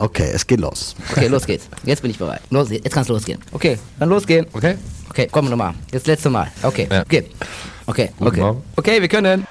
Okay, es geht los. Okay, los geht's. Jetzt bin ich bereit. Los, jetzt kann's losgehen. Okay, dann losgehen. Okay. Okay, komm nochmal. Jetzt letzte Mal. Okay, Ja. okay. Okay, okay. Okay, wir können.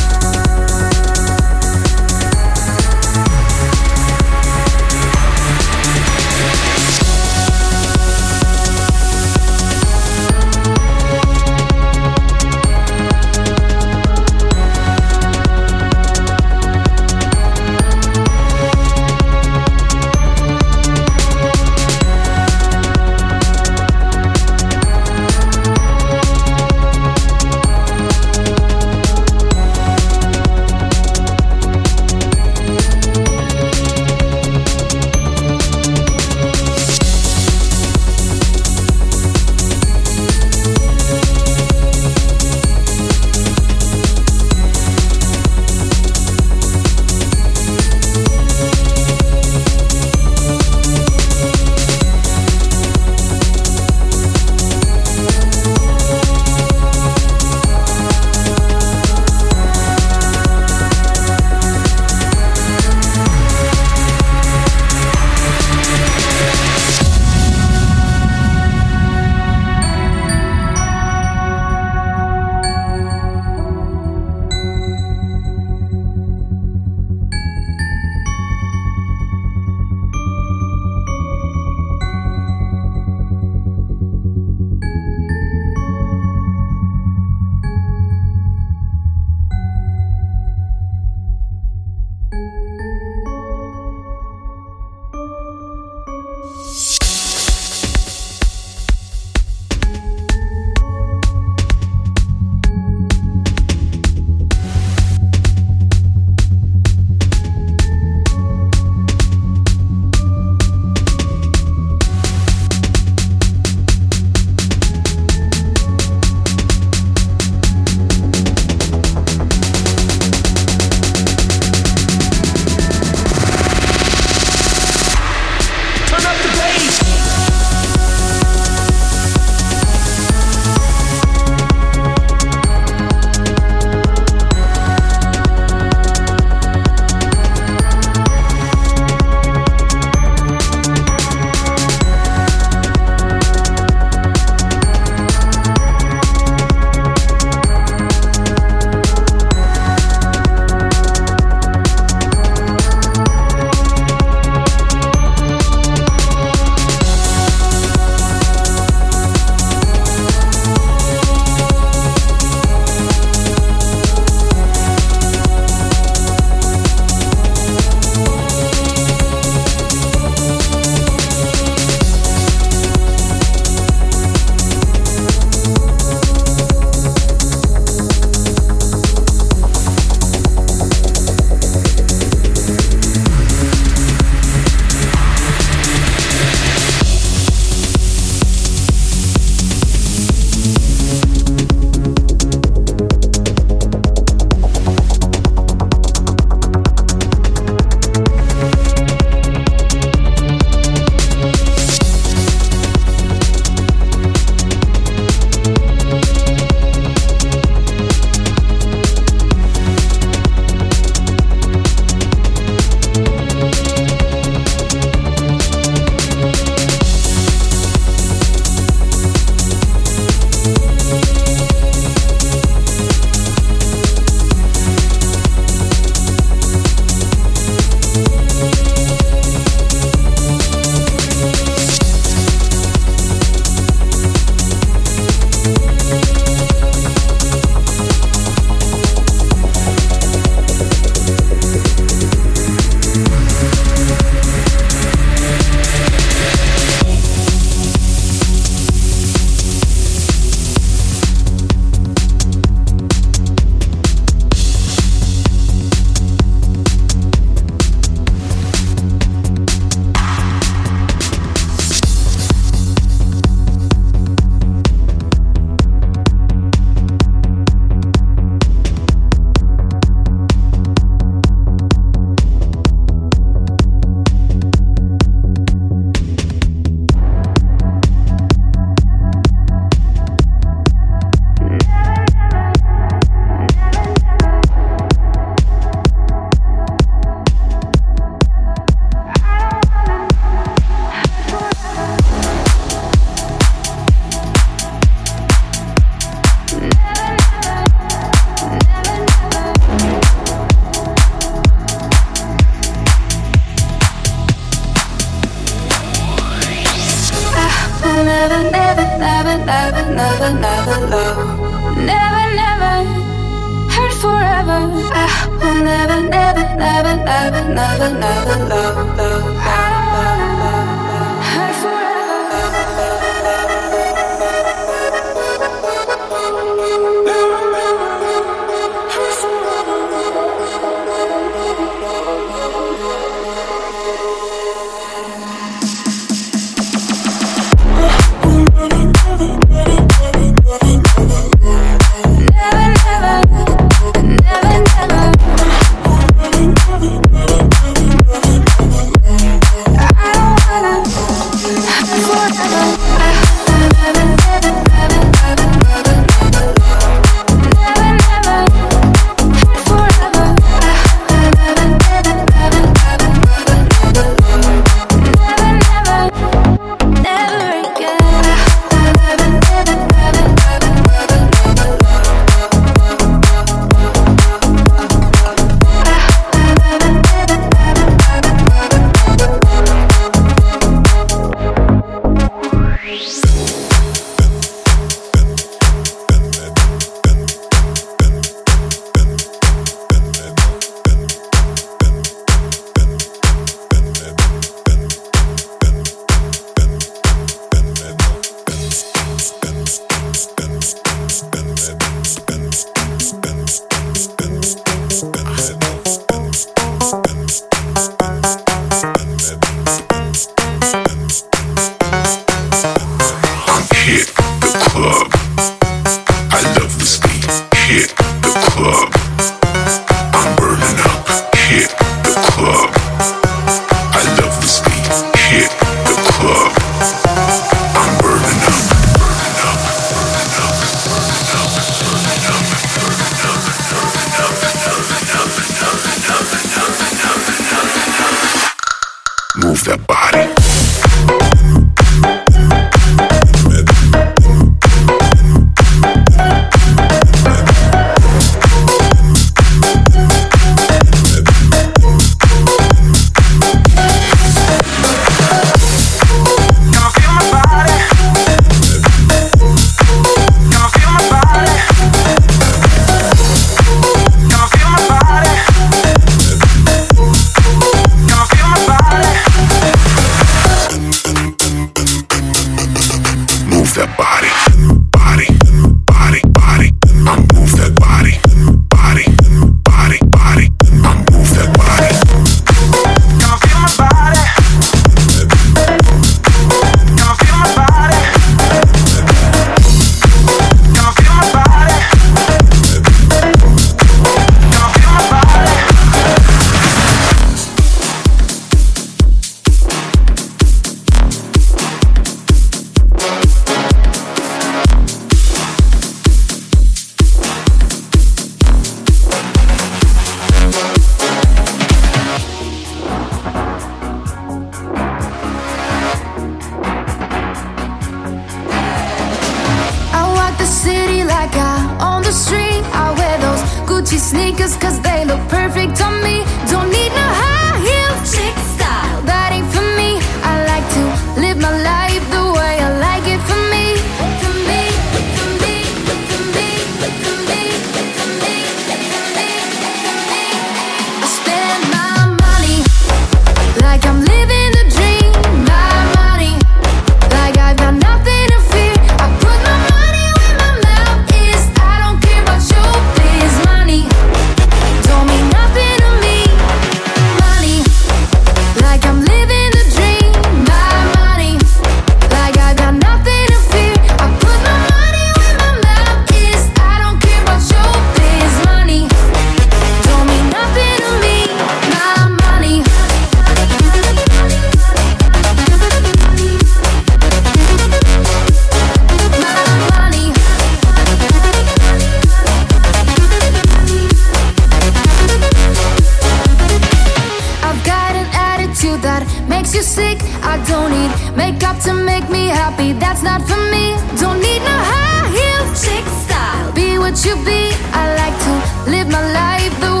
Makeup to make me happy, that's not for me. Don't need no high heel chick style. Be what you be. I like to live my life the way.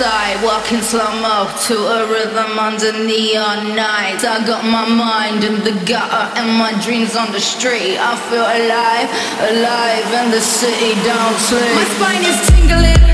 Outside Walking slow-mo to a rhythm under neon nights. I got my mind in the gutter and my dreams on the street. I feel alive, alive in the city don't sleep. My spine is tingling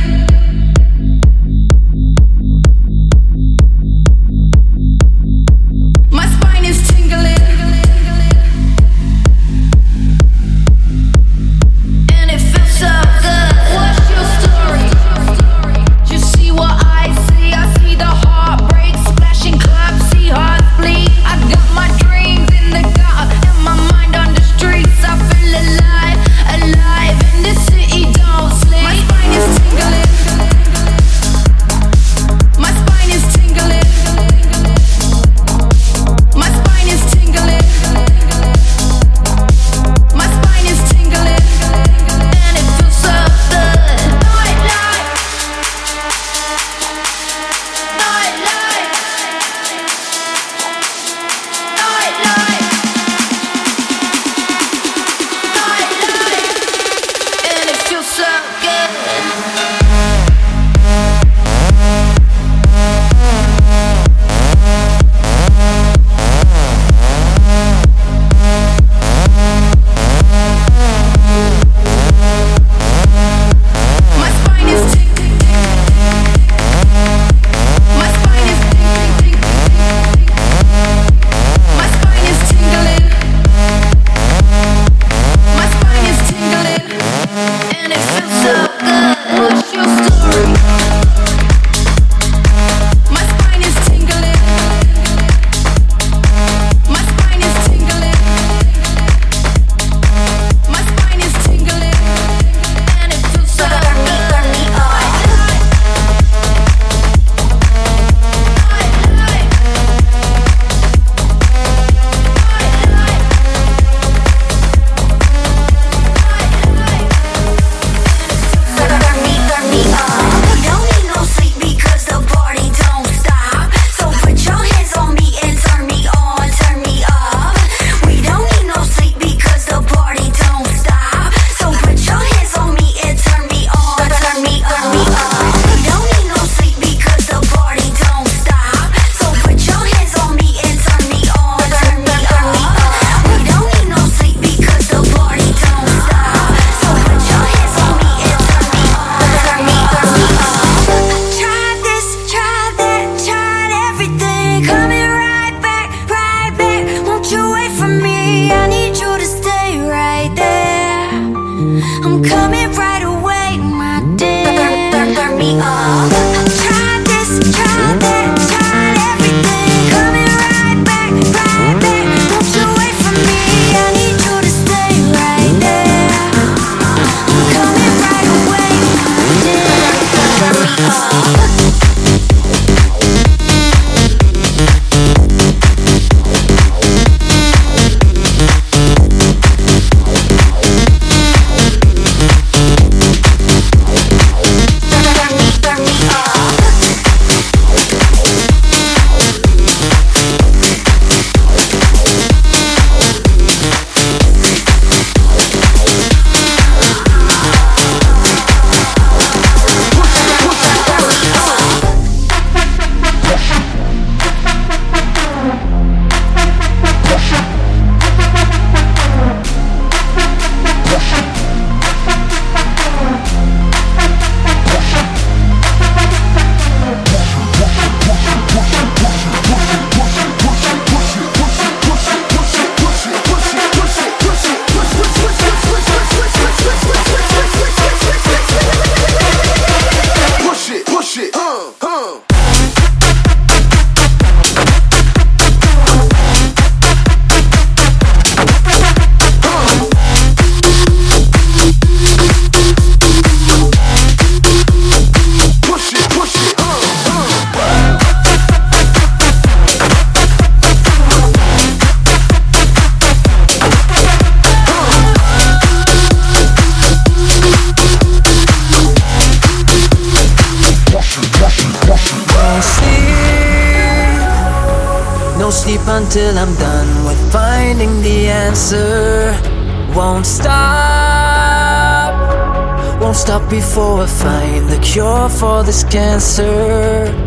before I find the cure for this cancer.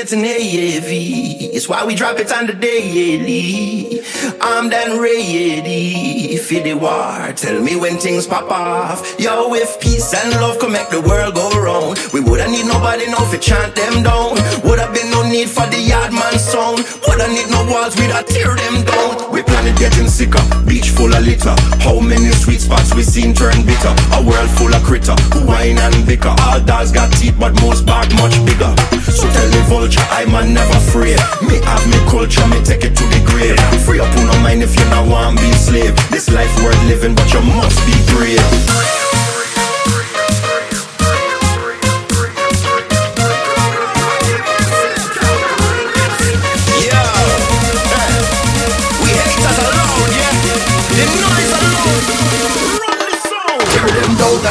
Are getting heavy. It's why we drop it on the daily. I'm done ready for the war. Tell me when things pop off. Yo, if peace and love can make the world go round, we woulda need nobody now to chant them down. Woulda been no need for the yard man sound. Woulda need no walls, we'd we'da tear them down. We planet getting sicker, beach full of litter. How many sweet spots we seen turn bitter? A world full of critter, who whine and bicker. All dogs got teeth, but most bark much bigger. So tell the vulture, I man never afraid. Me have me culture, me take it to the grave. Free up on no mind if you not want be slave. This life worth living, but you must be brave. Yeah, we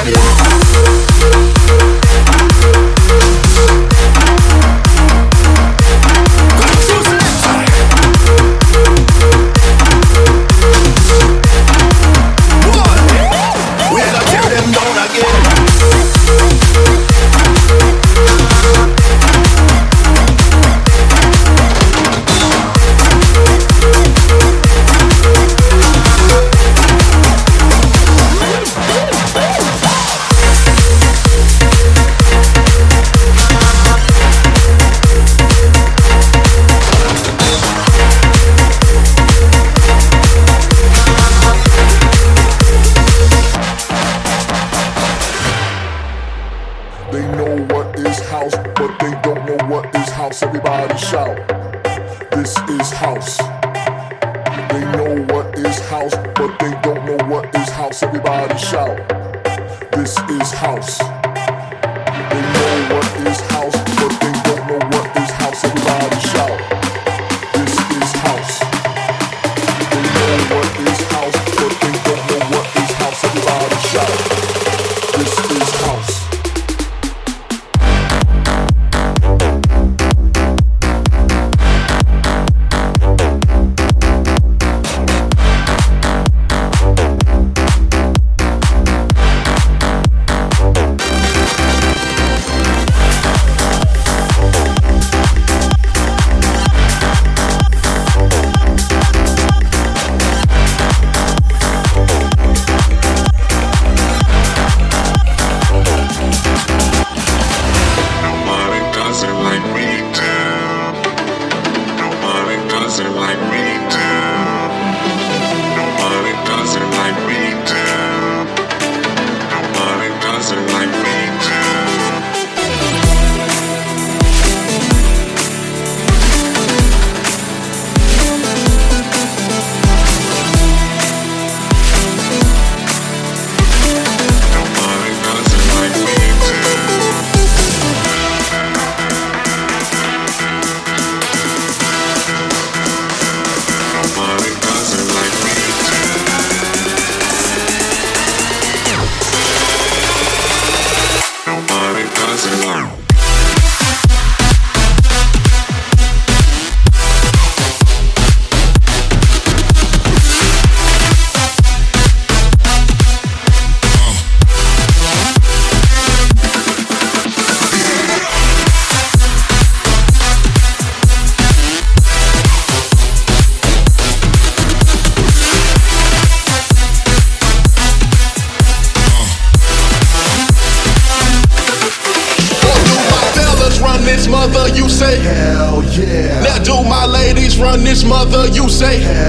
haters say?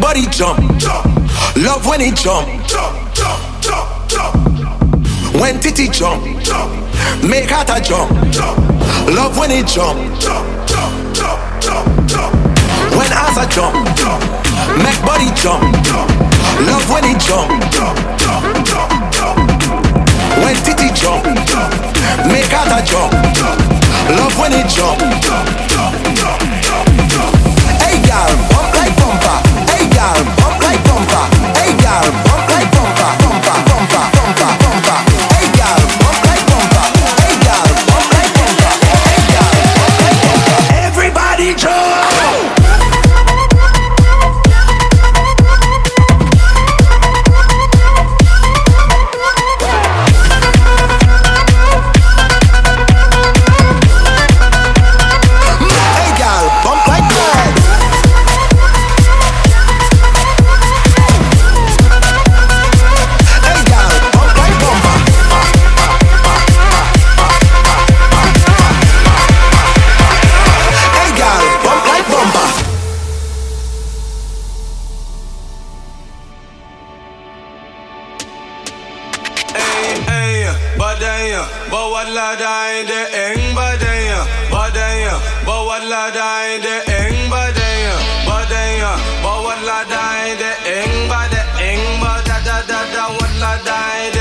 body jump, jump. love when it jump, jump, jump, jump, jump. when titty jump, make heart a jump, love when it jump, jump, jump, jump, jump, jump. when ass a jump, make body jump, love when it jump, jump, jump, jump, jump. when titty jump, make heart a jump, love when it jump. Hey girl, bump like bumper. Hey da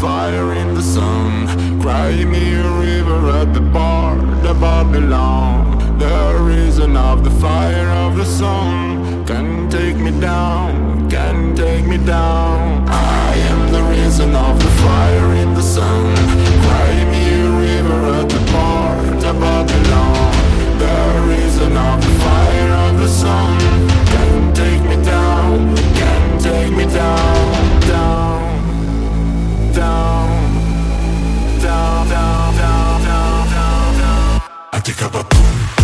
fire in the sun. Cry me a river at the bar, the Babylon. The reason of the fire of the sun can take me down, can take me down. I am the reason of the fire in the sun. Cry me a river at the bar, the Babylon. The reason of the fire of the sun can take me down, can take me down, down, down, down, down, down, down, down. I think I'm a boom.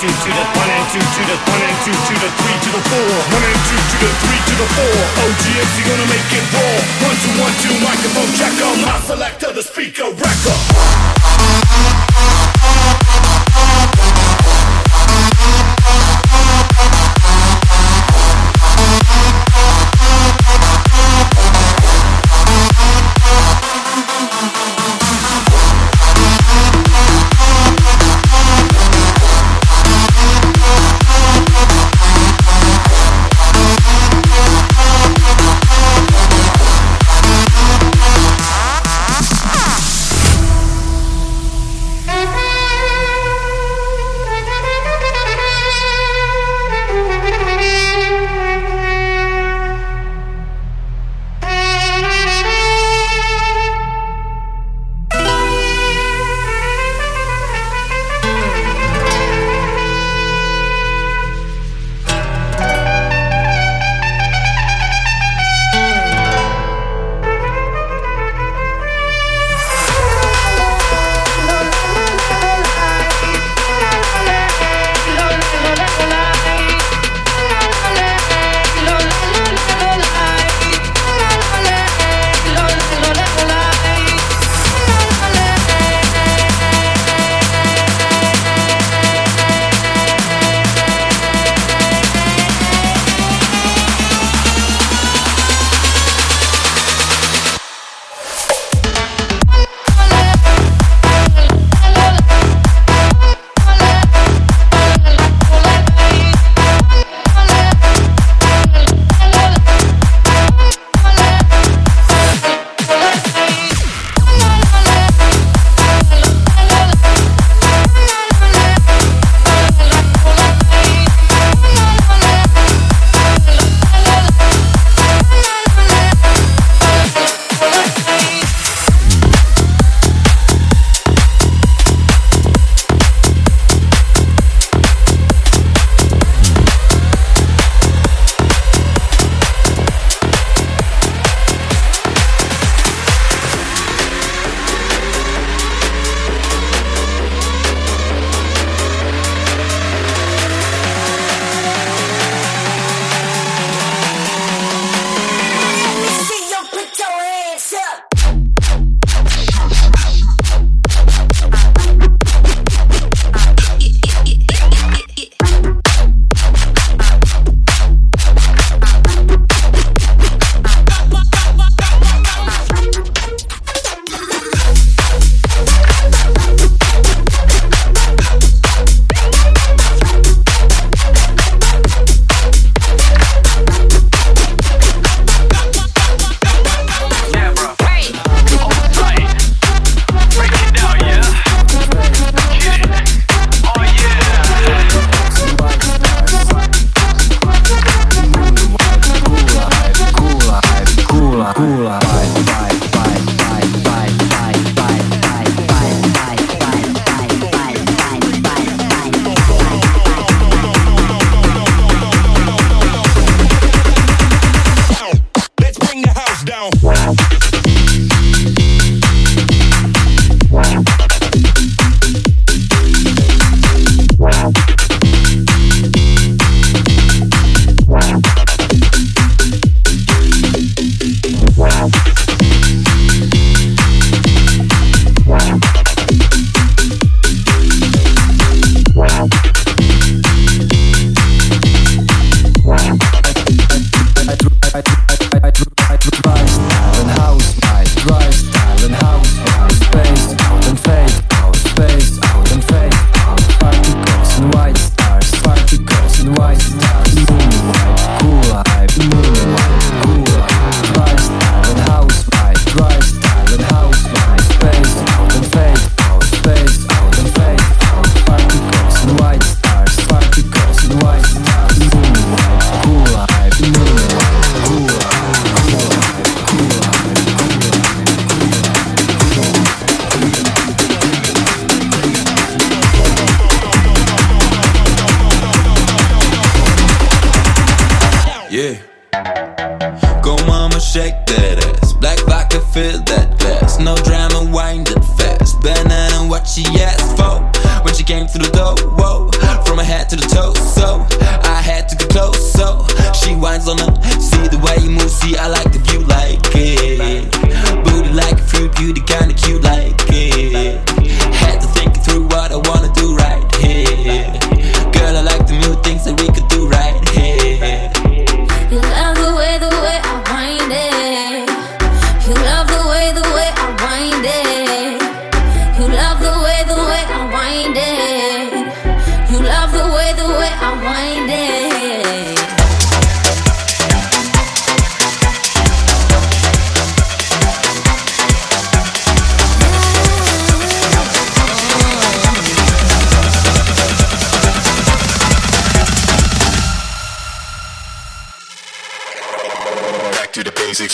Two to the one and two to the one and two to the three to the four. One and two to the three to the four. OGMC gonna make it raw. One two one two microphone checker. My selector, the speaker wrecker.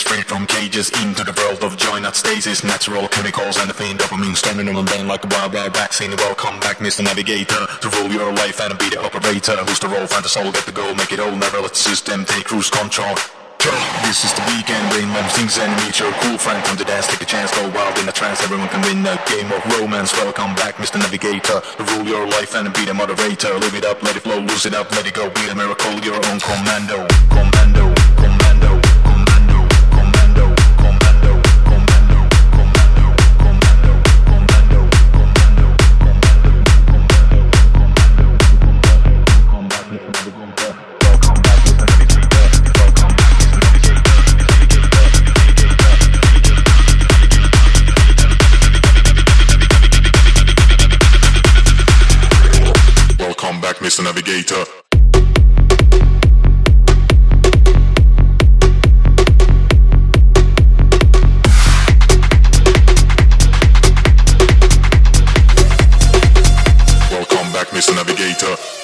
Free from cages into the world of joy, not stasis. Natural chemicals and the pain dopamine storming on the brain like a wild, wild vaccine. Welcome back, Mr. Navigator, to rule your life and be the operator. Who's the role? Find the soul, get the goal, make it all. Never let the system take cruise control. This is the weekend, rain when things and meet your cool friend. Come to dance, take a chance, go wild in a trance. Everyone can win a game of romance. Welcome back, Mr. Navigator. To rule your life and be the moderator. Live it up, let it flow, lose it up, let it go. Be a miracle, your own. Commando, commando. Back, Mr. Navigator. Welcome back, Mr. Navigator.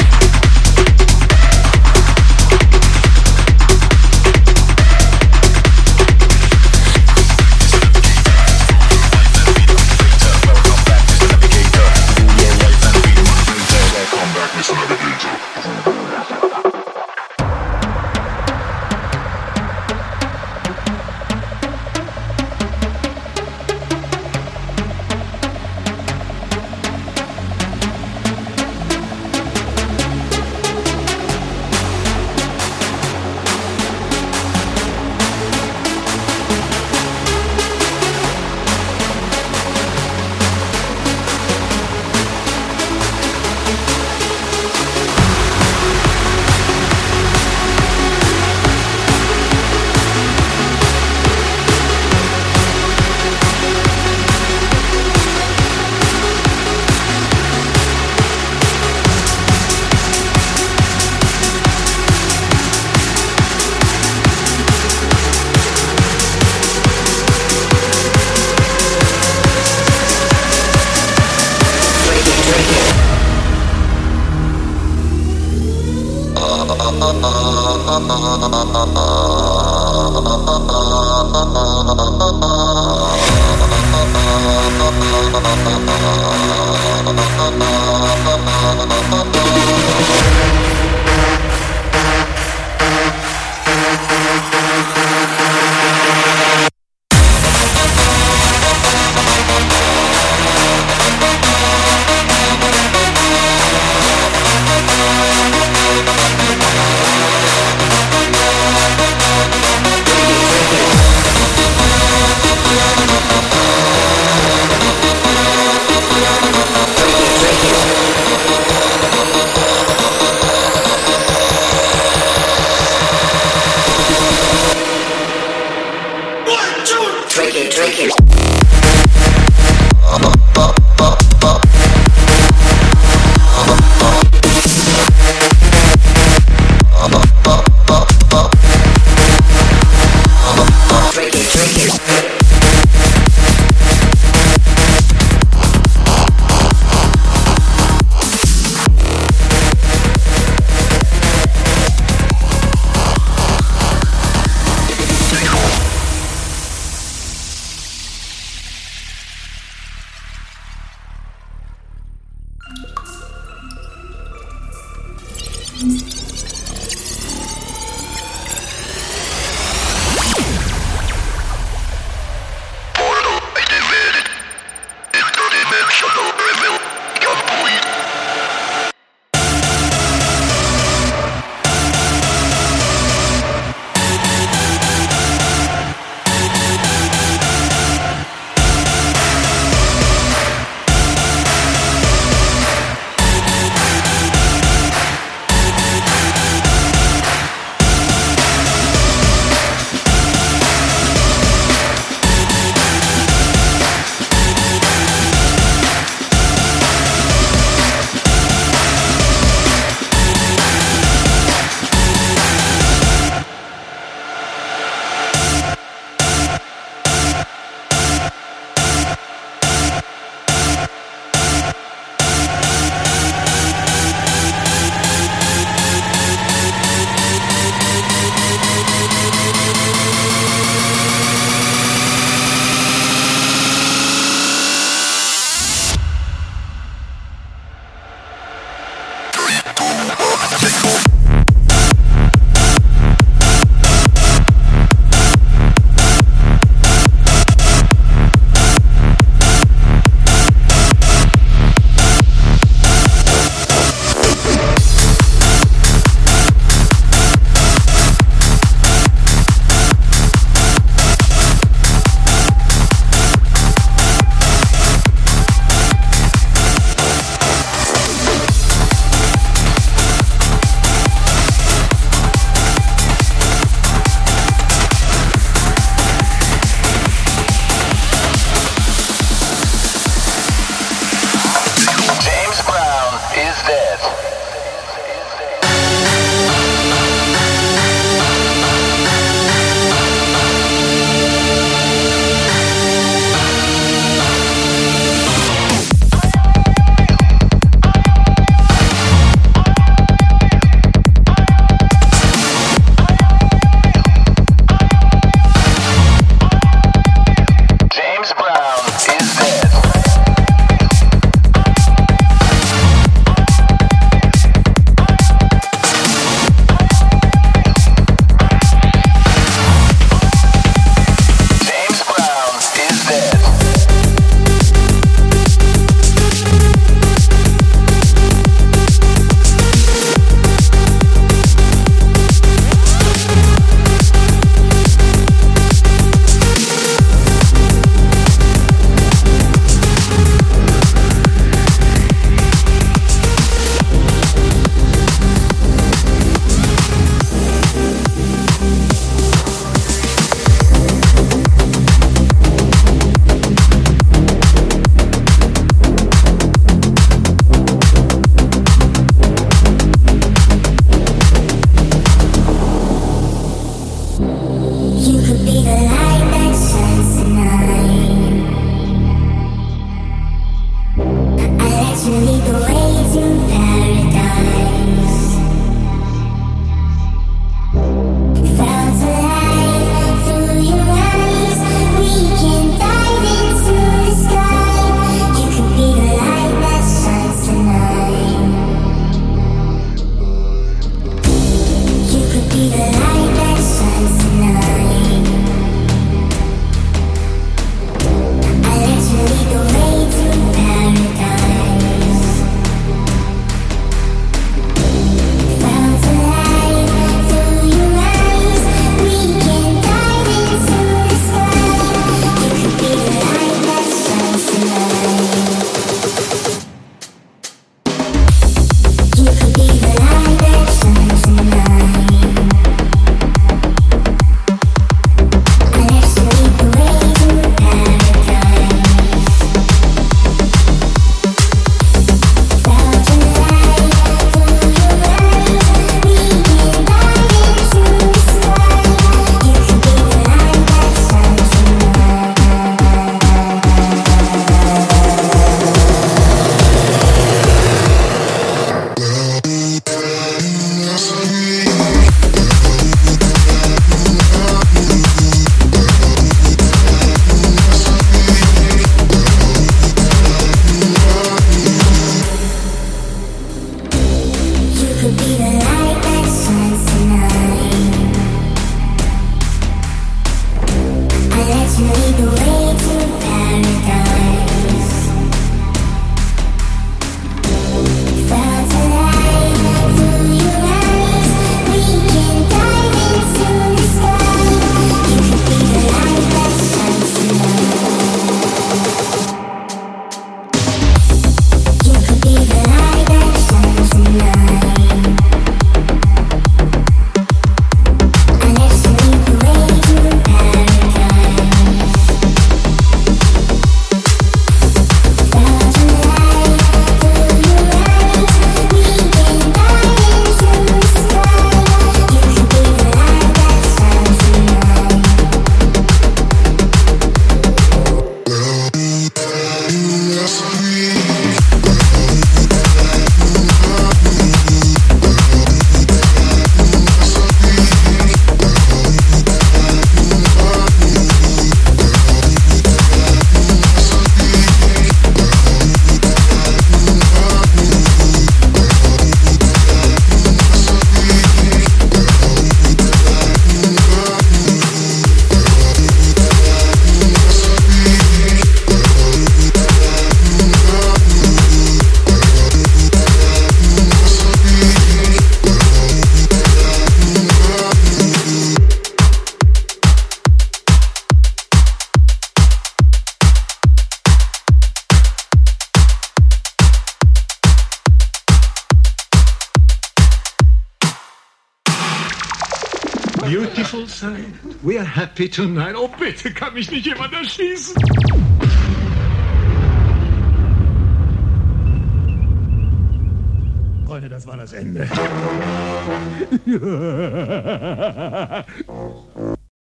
Happy tonight. Oh, bitte, kann mich nicht jemand erschießen?